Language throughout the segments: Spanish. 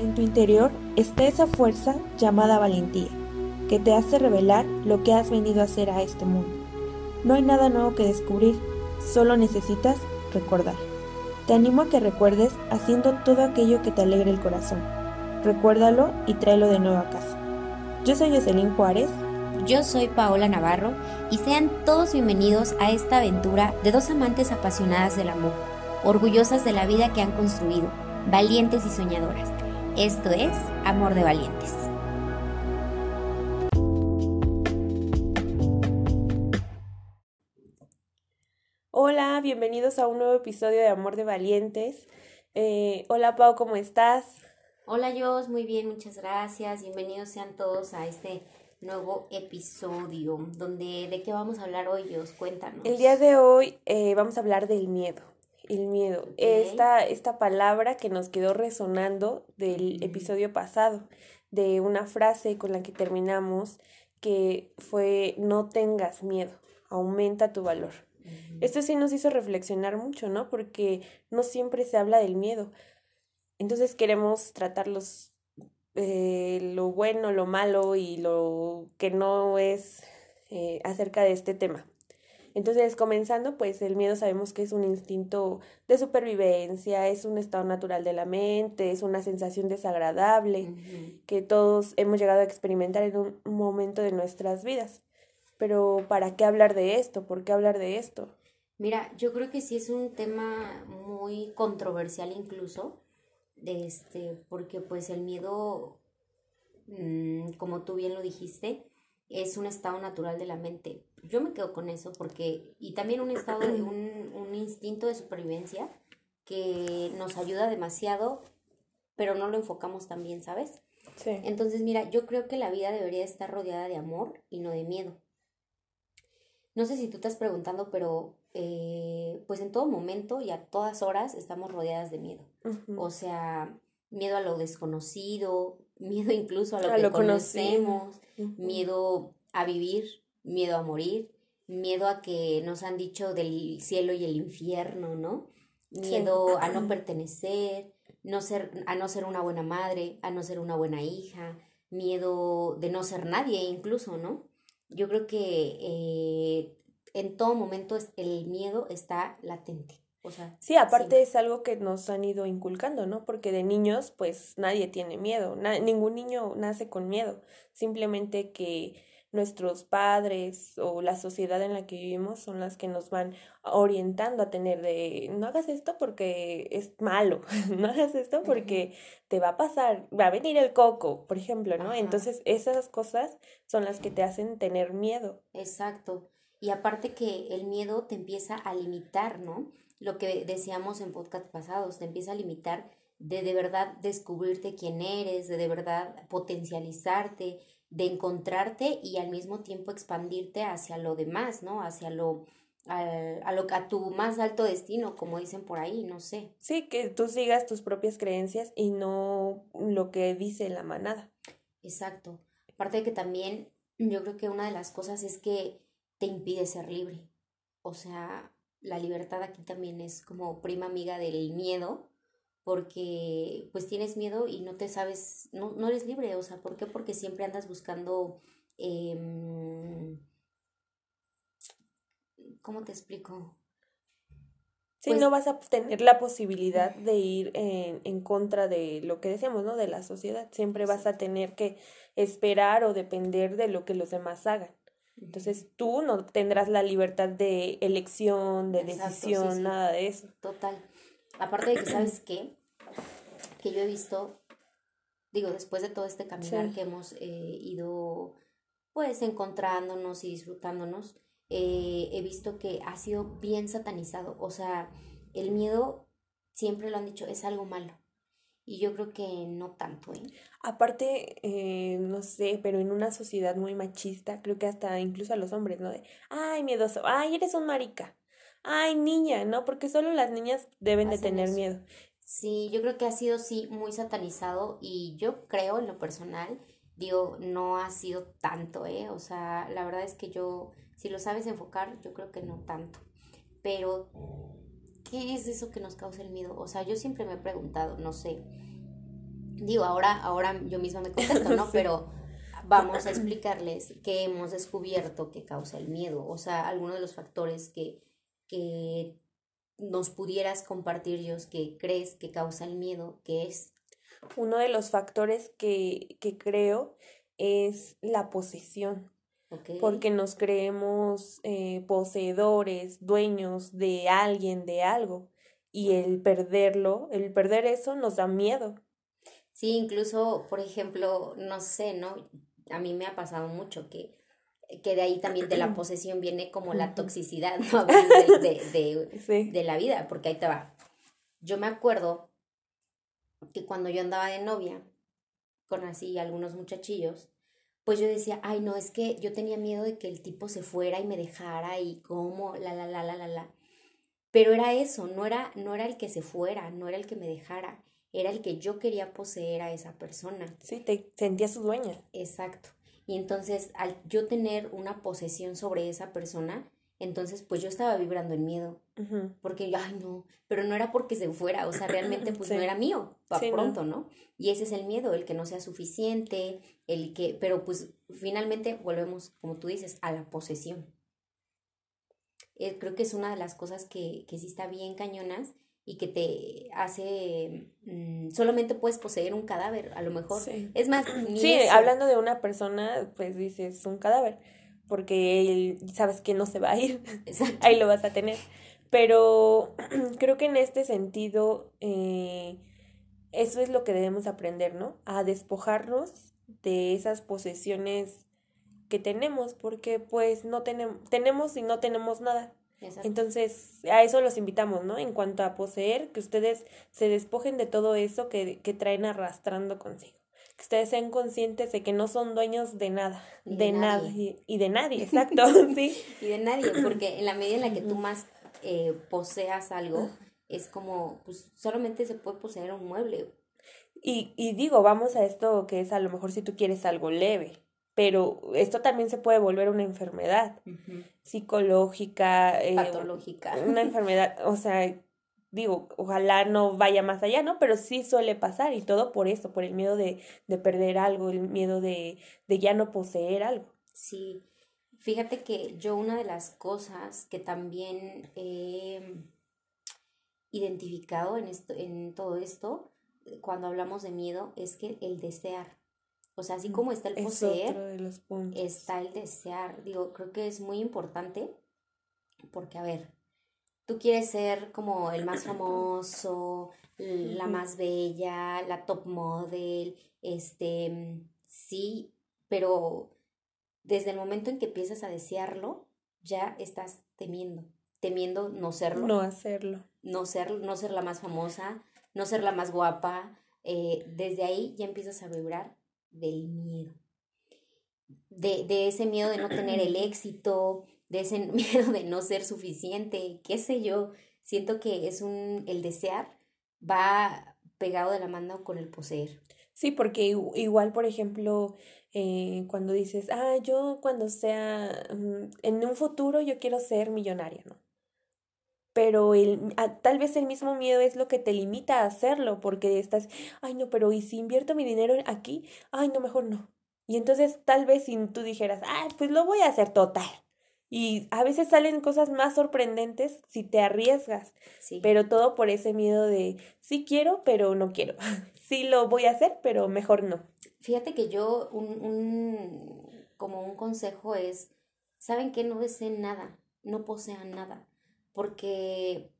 En tu interior está esa fuerza llamada valentía, que te hace revelar lo que has venido a hacer a este mundo. No hay nada nuevo que descubrir, solo necesitas recordar. Te animo a que recuerdes haciendo todo aquello que te alegre el corazón. Recuérdalo y tráelo de nuevo a casa. Yo soy Jocelyn Juárez. Yo soy Paola Navarro y sean todos bienvenidos a esta aventura de dos amantes apasionadas del amor, orgullosas de la vida que han construido, valientes y soñadoras. Esto es Amor de Valientes. Hola, bienvenidos a un nuevo episodio de Amor de Valientes. Eh, hola Pau, ¿cómo estás? Hola Jos, muy bien, muchas gracias. Bienvenidos sean todos a este nuevo episodio. Donde, ¿De qué vamos a hablar hoy, Jos? Cuéntanos. El día de hoy eh, vamos a hablar del miedo. El miedo. Esta, esta palabra que nos quedó resonando del episodio pasado, de una frase con la que terminamos, que fue no tengas miedo, aumenta tu valor. Esto sí nos hizo reflexionar mucho, ¿no? Porque no siempre se habla del miedo. Entonces queremos tratarlos eh, lo bueno, lo malo y lo que no es eh, acerca de este tema. Entonces, comenzando, pues el miedo sabemos que es un instinto de supervivencia, es un estado natural de la mente, es una sensación desagradable que todos hemos llegado a experimentar en un momento de nuestras vidas. Pero ¿para qué hablar de esto? ¿Por qué hablar de esto? Mira, yo creo que sí es un tema muy controversial incluso, este, porque pues el miedo, mm, como tú bien lo dijiste, es un estado natural de la mente. Yo me quedo con eso porque, y también un estado de un, un instinto de supervivencia que nos ayuda demasiado, pero no lo enfocamos tan bien, ¿sabes? Sí. Entonces, mira, yo creo que la vida debería estar rodeada de amor y no de miedo. No sé si tú estás preguntando, pero eh, pues en todo momento y a todas horas estamos rodeadas de miedo. O sea, miedo a lo desconocido, miedo incluso a lo que conocemos, miedo a vivir, miedo a morir, miedo a que nos han dicho del cielo y el infierno, ¿no? Miedo a no pertenecer, no ser, a no ser una buena madre, a no ser una buena hija, miedo de no ser nadie incluso, ¿no? Yo creo que eh, en todo momento el miedo está latente. O sea, sí, aparte es algo que nos han ido inculcando, ¿no? Porque de niños, pues nadie tiene miedo, ningún niño nace con miedo, simplemente que nuestros padres o la sociedad en la que vivimos son las que nos van orientando a tener de no hagas esto porque es malo, no hagas esto porque te va a pasar, va a venir el coco, por ejemplo, ¿no? Entonces esas cosas son las que te hacen tener miedo. Exacto. Y aparte que el miedo te empieza a limitar, ¿no? Lo que decíamos en podcast pasados, te empieza a limitar de de verdad descubrirte quién eres, de de verdad potencializarte, de encontrarte y al mismo tiempo expandirte hacia lo demás, ¿no? Hacia lo, a, lo, a tu más alto destino, como dicen por ahí, no sé. Sí, que tú sigas tus propias creencias y no lo que dice la manada. Exacto. Aparte de que también yo creo que una de las cosas es que te impide ser libre. O sea, la libertad aquí también es como prima amiga del miedo, porque pues tienes miedo y no te sabes, no, no eres libre, o sea, ¿por qué? Porque siempre andas buscando, eh, ¿cómo te explico? Sí, pues no vas a tener la posibilidad de ir en, en, contra de lo que decíamos, ¿no? De la sociedad. Siempre vas a tener que esperar o depender de lo que los demás hagan. Entonces tú no tendrás la libertad de elección, de decisión, nada de eso. Total. Aparte de que, ¿sabes qué? Que yo he visto, digo, después de todo este caminar que hemos eh, ido, pues, encontrándonos y disfrutándonos, eh, he visto que ha sido bien satanizado. O sea, el miedo, siempre lo han dicho, es algo malo. Y yo creo que no tanto, ¿eh? Aparte, eh, no sé, pero en una sociedad muy machista, creo que hasta incluso a los hombres, ¿no? De, ay, miedoso, ay, eres un marica, ay, niña, ¿no? Porque solo las niñas deben de tener miedo. Sí, yo creo que ha sido, sí, muy satanizado y yo creo en lo personal, digo, no ha sido tanto, ¿eh? O sea, la verdad es que yo, si lo sabes enfocar, yo creo que no tanto. Pero ¿qué es eso que nos causa el miedo? O sea, yo siempre me he preguntado, no sé, Digo, ahora, ahora yo misma me contesto, ¿no? Pero vamos a explicarles qué hemos descubierto que causa el miedo, o sea, algunos de los factores que, que nos pudieras compartir, yo que crees que causa el miedo, ¿qué es? Uno de los factores que, que creo es la posesión. Porque nos creemos eh, poseedores, dueños de alguien, de algo. Y el perderlo, el perder eso nos da miedo. Sí, incluso, por ejemplo, no sé, ¿no? A mí me ha pasado mucho que, que de ahí también de la posesión viene como la toxicidad, ¿no? De, de, de la vida, porque ahí te va. Yo me acuerdo que cuando yo andaba de novia, con así algunos muchachillos, pues yo decía, ay, no, es que yo tenía miedo de que el tipo se fuera y me dejara y cómo, la, la, la, la, la, la. Pero era eso, no era, no era el que se fuera, no era el que me dejara, era el que yo quería poseer a esa persona. Sí, te sentías su dueña. Exacto. Y entonces, al yo tener una posesión sobre esa persona, entonces pues yo estaba vibrando en miedo. Porque, ay, no, pero no era porque se fuera, o sea, realmente pues no era mío, para pronto, ¿no? Y ese es el miedo, el que no sea suficiente, el que, pero pues finalmente volvemos, como tú dices, a la posesión. Eh, creo que es una de las cosas que, que sí está bien cañonas y que te hace mm, solamente puedes poseer un cadáver a lo mejor es más sí hablando de una persona pues dices un cadáver porque él sabes que no se va a ir. Ahí lo vas a tener. Pero creo que en este sentido eh, eso es lo que debemos aprender no a despojarnos de esas posesiones que tenemos porque pues no tenemos tenemos y no tenemos nada. Entonces, a eso los invitamos, ¿no? En cuanto a poseer, que ustedes se despojen de todo eso que, que traen arrastrando consigo. Que ustedes sean conscientes de que no son dueños de nada, de, nada y, de nadie, exacto, sí. Y de nadie, porque en la medida en la que tú más eh, poseas algo, es como, pues solamente se puede poseer un mueble. Y, y digo, vamos a esto que es a lo mejor si tú quieres algo leve, pero esto también se puede volver una enfermedad psicológica, eh, patológica. Una enfermedad, o sea, digo, ojalá no vaya más allá, ¿no? Pero sí suele pasar y todo por eso, por el miedo de, de perder algo, el miedo de, de ya no poseer algo. Sí, fíjate que yo una de las cosas que también he identificado en, esto, en todo esto, cuando hablamos de miedo, es que el desear. O sea, así mm, como está el poseer, está el desear. Digo, creo que es muy importante porque, a ver, tú quieres ser como el más famoso, la más bella, la top model, este, sí, pero desde el momento en que empiezas a desearlo, ya estás temiendo, temiendo no serlo. No hacerlo. No ser, no ser la más famosa, no ser la más guapa. Eh, desde ahí ya empiezas a vibrar del miedo. De, de ese miedo de no tener el éxito, de ese miedo de no ser suficiente, qué sé yo. Siento que es un, el desear va pegado de la mano con el poseer. Sí, porque igual, por ejemplo, eh, cuando dices, ah, yo cuando sea, mm, en un futuro yo quiero ser millonaria, ¿no? pero el, tal vez el mismo miedo es lo que te limita a hacerlo, porque estás, ay no, pero ¿y si invierto mi dinero aquí? Ay no, mejor no. Y entonces tal vez si tú dijeras, ay, pues lo voy a hacer total. Y a veces salen cosas más sorprendentes si te arriesgas, sí. pero todo por ese miedo de, sí quiero, pero no quiero. sí lo voy a hacer, pero mejor no. Fíjate que yo, un, un como un consejo es, ¿saben que No deseen nada, no posean nada porque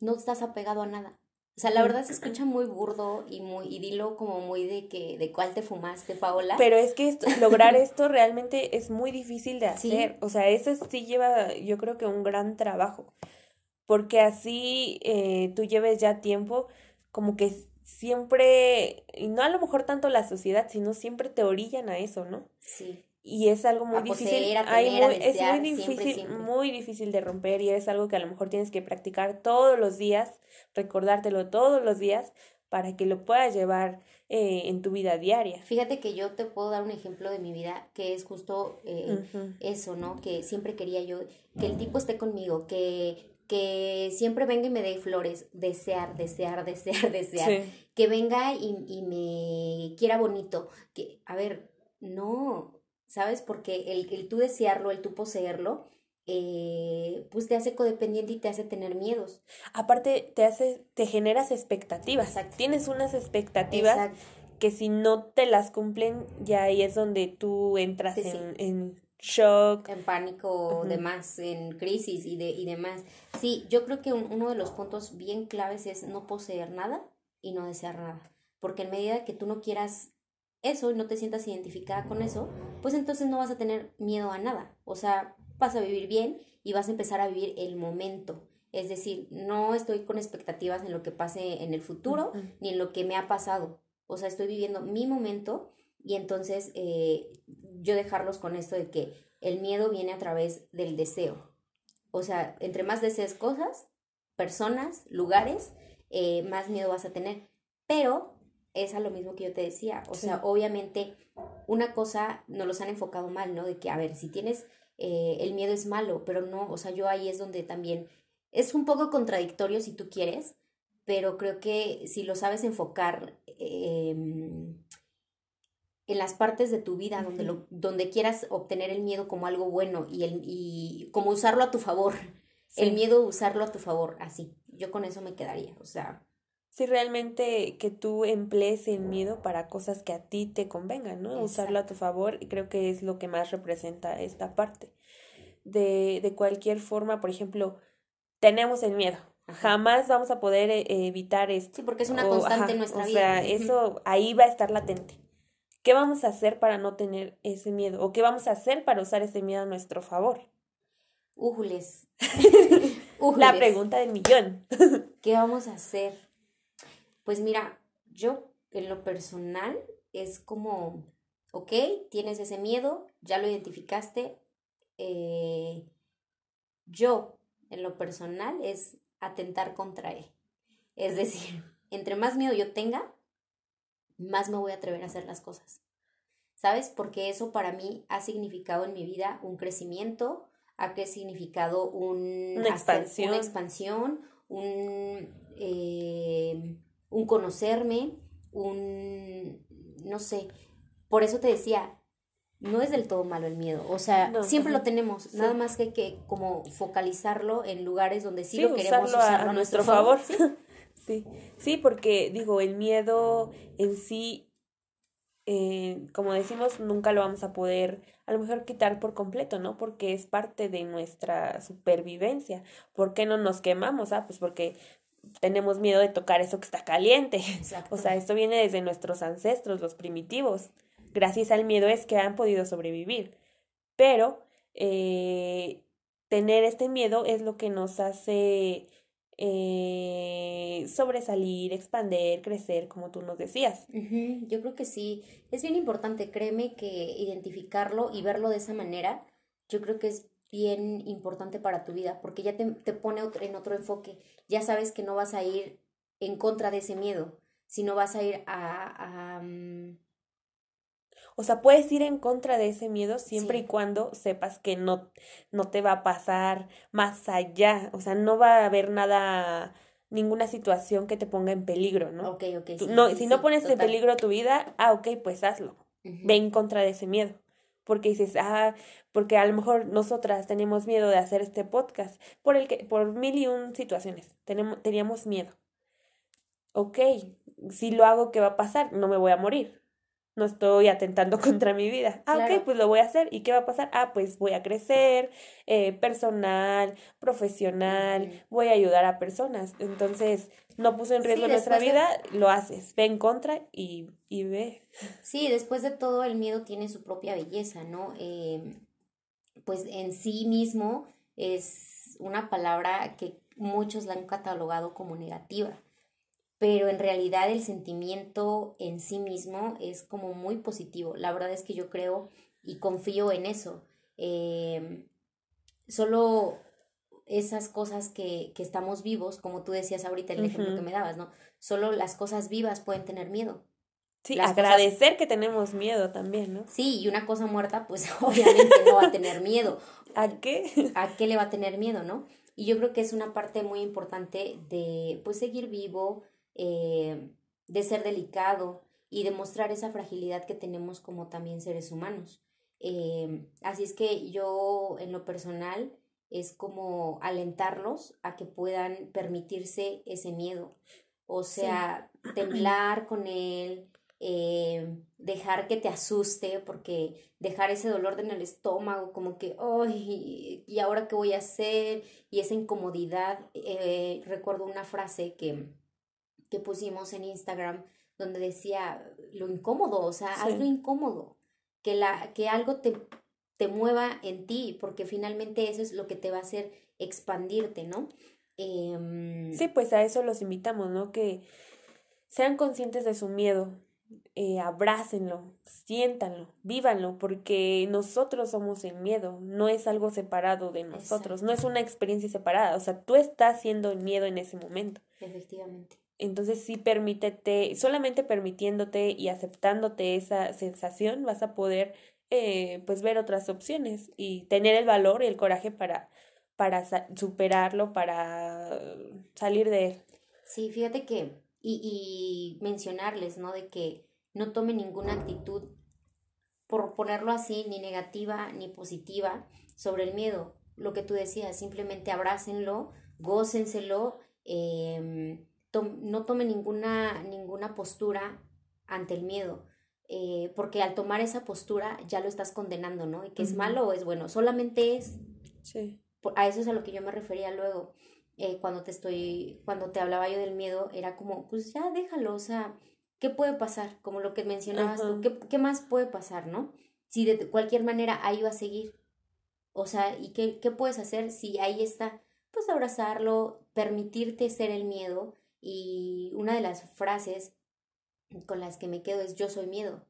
no estás apegado a nada. O sea, la verdad se escucha muy burdo y muy y dilo como muy de que de cuál te fumaste, Paola. Pero es que lograr esto realmente es muy difícil de hacer. O sea, eso sí lleva, yo creo que un gran trabajo. Porque así eh, tú lleves ya tiempo, como que siempre, y no a lo mejor tanto la sociedad, sino siempre te orillan a eso, ¿no? Sí y es algo muy difícil. es muy difícil, muy difícil de romper y es algo que a lo mejor tienes que practicar todos los días, recordártelo todos los días para que lo puedas llevar eh, en tu vida diaria. Fíjate que yo te puedo dar un ejemplo de mi vida que es justo eh, eso, ¿no? Que siempre quería yo que el tipo esté conmigo, que que siempre venga y me dé flores, desear, desear, desear, desear, que venga y, y, me quiera bonito, que, a ver, no, ¿sabes? Porque el, el tú desearlo, el tú poseerlo, eh, pues te hace codependiente y te hace tener miedos. Aparte, te hace, te generas expectativas. Tienes unas expectativas que si no te las cumplen, ya ahí es donde tú entras en, en shock. En pánico, demás, en crisis y, de, y demás. Sí, yo creo que uno de los puntos bien claves es no poseer nada y no desear nada. Porque en medida que tú no quieras eso y no te sientas identificada con eso, pues entonces no vas a tener miedo a nada. O sea, vas a vivir bien y vas a empezar a vivir el momento. Es decir, no estoy con expectativas en lo que pase en el futuro ni en lo que me ha pasado. O sea, estoy viviendo mi momento y entonces eh, yo dejarlos con esto de que el miedo viene a través del deseo. O sea, entre más desees cosas, personas, lugares, eh, más miedo vas a tener. Pero es a lo mismo que yo te decía. O sea, obviamente una cosa nos los han enfocado mal, ¿no? De que, a ver, si tienes eh, el miedo es malo, pero no, o sea, yo ahí es donde también es un poco contradictorio si tú quieres, pero creo que si lo sabes enfocar em, en las partes de tu vida donde, lo, donde quieras obtener el miedo como algo bueno y, el, y como usarlo a tu favor, el miedo usarlo a tu favor, así, yo con eso me quedaría, o sea. Si realmente que tú emplees el miedo para cosas que a ti te convengan, ¿no? Usarlo a tu favor, y creo que es lo que más representa esta parte. De, de cualquier forma, por ejemplo, tenemos el miedo, jamás vamos a poder eh, evitar esto. Sí, porque es una constante en nuestra vida. O sea, eso ahí va a estar latente. ¿Qué vamos a hacer para no tener ese miedo? ¿O qué vamos a hacer para usar ese miedo a nuestro favor? Újules. La pregunta del millón. ¿Qué vamos a hacer? Pues mira, yo en lo personal es como, ok, tienes ese miedo, ya lo identificaste. Eh, yo en lo personal es atentar contra él. Es decir, entre más miedo yo tenga, más me voy a atrever a hacer las cosas. ¿Sabes? Porque eso para mí ha significado en mi vida un crecimiento, ha significado un, una, expansión. una expansión, un, eh, un conocerme, un, no sé, por eso te decía, no es del todo malo el miedo, o sea, siempre lo tenemos, nada más que hay que como focalizarlo en lugares donde sí, lo queremos usarlo a, nuestro favor. Sí, sí, porque digo, el miedo en sí, eh, como decimos, nunca lo vamos a poder a lo mejor quitar por completo, ¿no? Porque es parte de nuestra supervivencia. ¿Por qué no nos quemamos? Ah, pues porque tenemos miedo de tocar eso que está caliente. O sea, esto viene desde nuestros ancestros, los primitivos. Gracias al miedo es que han podido sobrevivir. Pero eh, tener este miedo es lo que nos hace eh, sobresalir, expander, crecer, como tú nos decías. Yo creo que sí, es bien importante, créeme que identificarlo y verlo de esa manera, yo creo que es bien importante para tu vida, porque ya te, te pone en otro enfoque, ya sabes que no vas a ir en contra de ese miedo, sino vas a ir a, a mm, o sea, puedes ir en contra de ese miedo siempre y cuando sepas que no, no te va a pasar más allá. O sea, no va a haber nada, ninguna situación que te ponga en peligro, ¿no? Ok, ok. no, si no pones en peligro tu vida, ah, ok, pues hazlo. Ve en contra de ese miedo. Porque dices, ah, porque a lo mejor nosotras tenemos miedo de hacer este podcast por el que, por mil y un situaciones. Tenemos, teníamos miedo. Ok, si lo hago, ¿qué va a pasar? No me voy a morir no estoy atentando contra mi vida. Ah, ok, pues lo voy a hacer. ¿Y qué va a pasar? Ah, pues voy a crecer, eh, personal, profesional, voy a ayudar a personas. Entonces, no puse en riesgo nuestra vida, lo haces. Ve en contra y, y, ve. Sí, después de todo, el miedo tiene su propia belleza, ¿no? Eh, pues en sí mismo es una palabra que muchos la han catalogado como negativa pero en realidad el sentimiento en sí mismo es como muy positivo. La verdad es que yo creo y confío en eso. Em, solo esas cosas que, que, estamos vivos, como tú decías ahorita el ejemplo que me dabas, ¿no? Solo las cosas vivas pueden tener miedo. Sí, agradecer que tenemos miedo también, ¿no? Sí, y una cosa muerta, pues obviamente no va a tener miedo. ¿A qué? ¿A qué le va a tener miedo, no? Y yo creo que es una parte muy importante de pues seguir vivo, eh, de ser delicado y demostrar esa fragilidad que tenemos como también seres humanos. Eh, así es que yo en lo personal es como alentarlos a que puedan permitirse ese miedo. O sea, temblar con él, eh, dejar que te asuste, porque dejar ese dolor en el estómago, como que, ay, ¿y ahora qué voy a hacer? Y esa incomodidad. Eh, recuerdo una frase que, que pusimos en Instagram donde decía lo incómodo, o sea, haz lo incómodo, que, la, que algo te, te mueva en ti, porque finalmente eso es lo que te va a hacer expandirte, ¿no? Em, sí, pues a eso los invitamos, ¿no? Que sean conscientes de su miedo, eh, abrácenlo, siéntanlo, vívanlo, porque nosotros somos el miedo, no es algo separado de nosotros, no es una experiencia separada, o sea, tú estás siendo el miedo en ese momento. Efectivamente. Entonces sí permítete, solamente permitiéndote y aceptándote esa sensación vas a poder eh, pues ver otras opciones y tener el valor y el coraje para, para superarlo, para salir de él. Sí, fíjate que, y, y mencionarles, ¿no? De que no tome ninguna actitud, por ponerlo así, ni negativa ni positiva sobre el miedo. Lo que tú decías, simplemente abrácenlo, gócenselo, eh, no tome ninguna, ninguna postura ante el miedo. Eh, porque al tomar esa postura ya lo estás condenando, ¿no? Y que es malo o es bueno, solamente es. Sí. A eso es a lo que yo me refería luego. Eh, cuando te estoy, cuando te hablaba yo del miedo, era como, pues ya déjalo, o sea, ¿qué puede pasar? Como lo que mencionabas tú, ¿qué, ¿qué, más puede pasar, no? Si de cualquier manera ahí va a seguir. O sea, ¿y qué, qué puedes hacer si ahí está? Pues abrazarlo, permitirte ser el miedo y una de las frases con las que me quedo es yo soy miedo.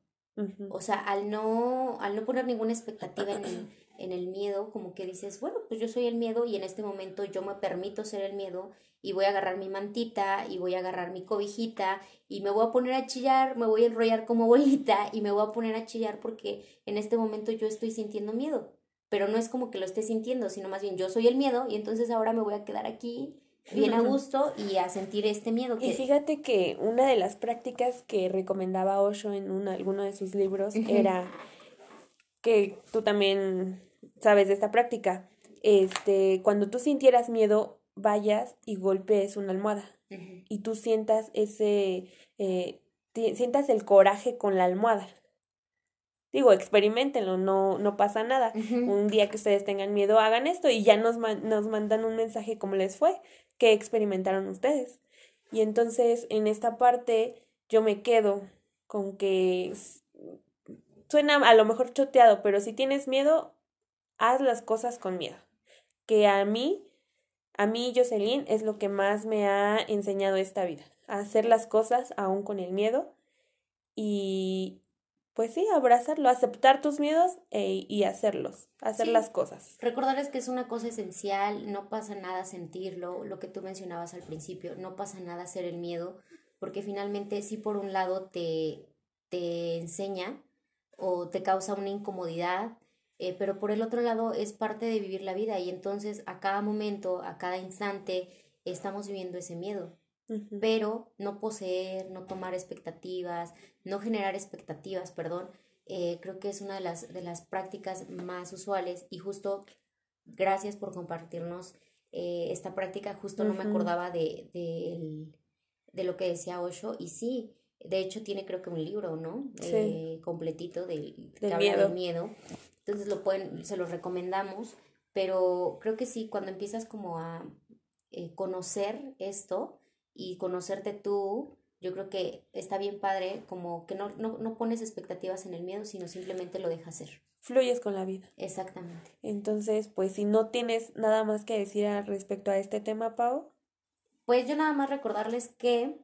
O sea, al no, al no poner ninguna expectativa en el, en el miedo, como que dices, bueno, pues yo soy el miedo y en este momento yo me permito ser el miedo y voy a agarrar mi mantita y voy a agarrar mi cobijita y me voy a poner a chillar, me voy a enrollar como bolita y me voy a poner a chillar porque en este momento yo estoy sintiendo miedo. Pero no es como que lo esté sintiendo, sino más bien yo soy el miedo y entonces ahora me voy a quedar aquí bien a gusto y a sentir este miedo. Y fíjate que una de las prácticas que recomendaba Osho en una, alguno de sus libros era que tú también sabes de esta práctica. Este, cuando tú sintieras miedo, vayas y golpees una almohada y tú sientas ese, eh, sientas el coraje con la almohada. Digo, experimentenlo, no, no pasa nada. Un día que ustedes tengan miedo, hagan esto y ya nos, nos mandan un mensaje cómo les fue, que experimentaron ustedes. Y entonces en esta parte yo me quedo con que suena a lo mejor choteado, pero si tienes miedo, haz las cosas con miedo. Que a mí, a mí, Jocelyn, es lo que más me ha enseñado esta vida. hacer las cosas aún con el miedo y, pues sí, abrazarlo, aceptar tus miedos e, y hacerlos, hacer las cosas. Recordarles que es una cosa esencial, no pasa nada sentirlo, lo que tú mencionabas al principio, no pasa nada ser el miedo, porque finalmente sí por un lado te, te enseña o te causa una incomodidad, eh, pero por el otro lado es parte de vivir la vida y entonces a cada momento, a cada instante, estamos viviendo ese miedo pero no poseer, no tomar expectativas, no generar expectativas, perdón, eh, creo que es una de las, de las prácticas más usuales y justo gracias por compartirnos eh, esta práctica, justo no me acordaba de, de, de, lo que decía Osho y sí, de hecho tiene creo que un libro, ¿no? Eh, completito del, que habla miedo. del miedo, entonces lo pueden, se lo recomendamos, pero creo que sí, cuando empiezas como a conocer esto, y conocerte tú, yo creo que está bien padre, como que no, no, no pones expectativas en el miedo, sino simplemente lo dejas ser. Fluyes con la vida. Exactamente. Entonces, pues si no tienes nada más que decir al respecto a este tema, Pau. Pues yo nada más recordarles que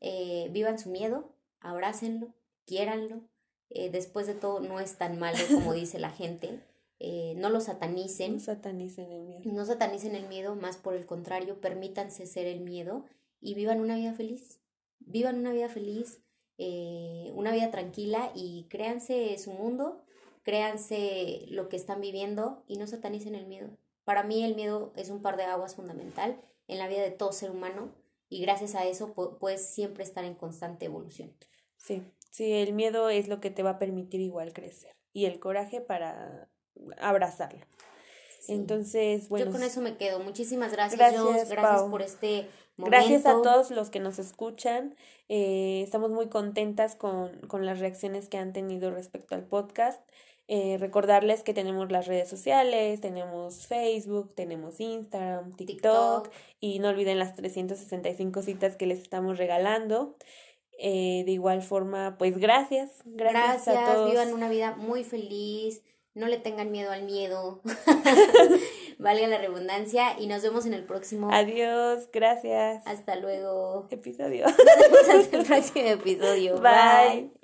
eh, vivan su miedo, abrácenlo, quiéranlo. Eh, después de todo, no es tan malo como dice la gente. Eh, no lo satanicen. No satanicen el miedo. No satanicen el miedo, más por el contrario, permítanse ser el miedo y vivan una vida feliz. Vivan una vida feliz, eh, una vida tranquila y créanse su mundo, créanse lo que están viviendo y no satanicen el miedo. Para mí el miedo es un par de aguas fundamental en la vida de todo ser humano y gracias a eso puedes siempre estar en constante evolución. Sí, sí, el miedo es lo que te va a permitir igual crecer y el coraje para abrazarlo. Entonces, bueno. Yo con eso me quedo. Muchísimas gracias, gracias, gracias por este momento. Gracias a todos los que nos escuchan. Eh, estamos muy contentas con, con las reacciones que han tenido respecto al podcast. Eh, recordarles que tenemos las redes sociales, tenemos Facebook, tenemos Instagram, TikTok, y no olviden las 365 citas que les estamos regalando. Eh, de igual forma, pues gracias, gracias, gracias a todos. Vivan una vida muy feliz, no le tengan miedo al miedo. Valga la redundancia y nos vemos en el próximo. Adiós, gracias. Hasta luego. Episodio. Nos vemos hasta el próximo episodio. Bye.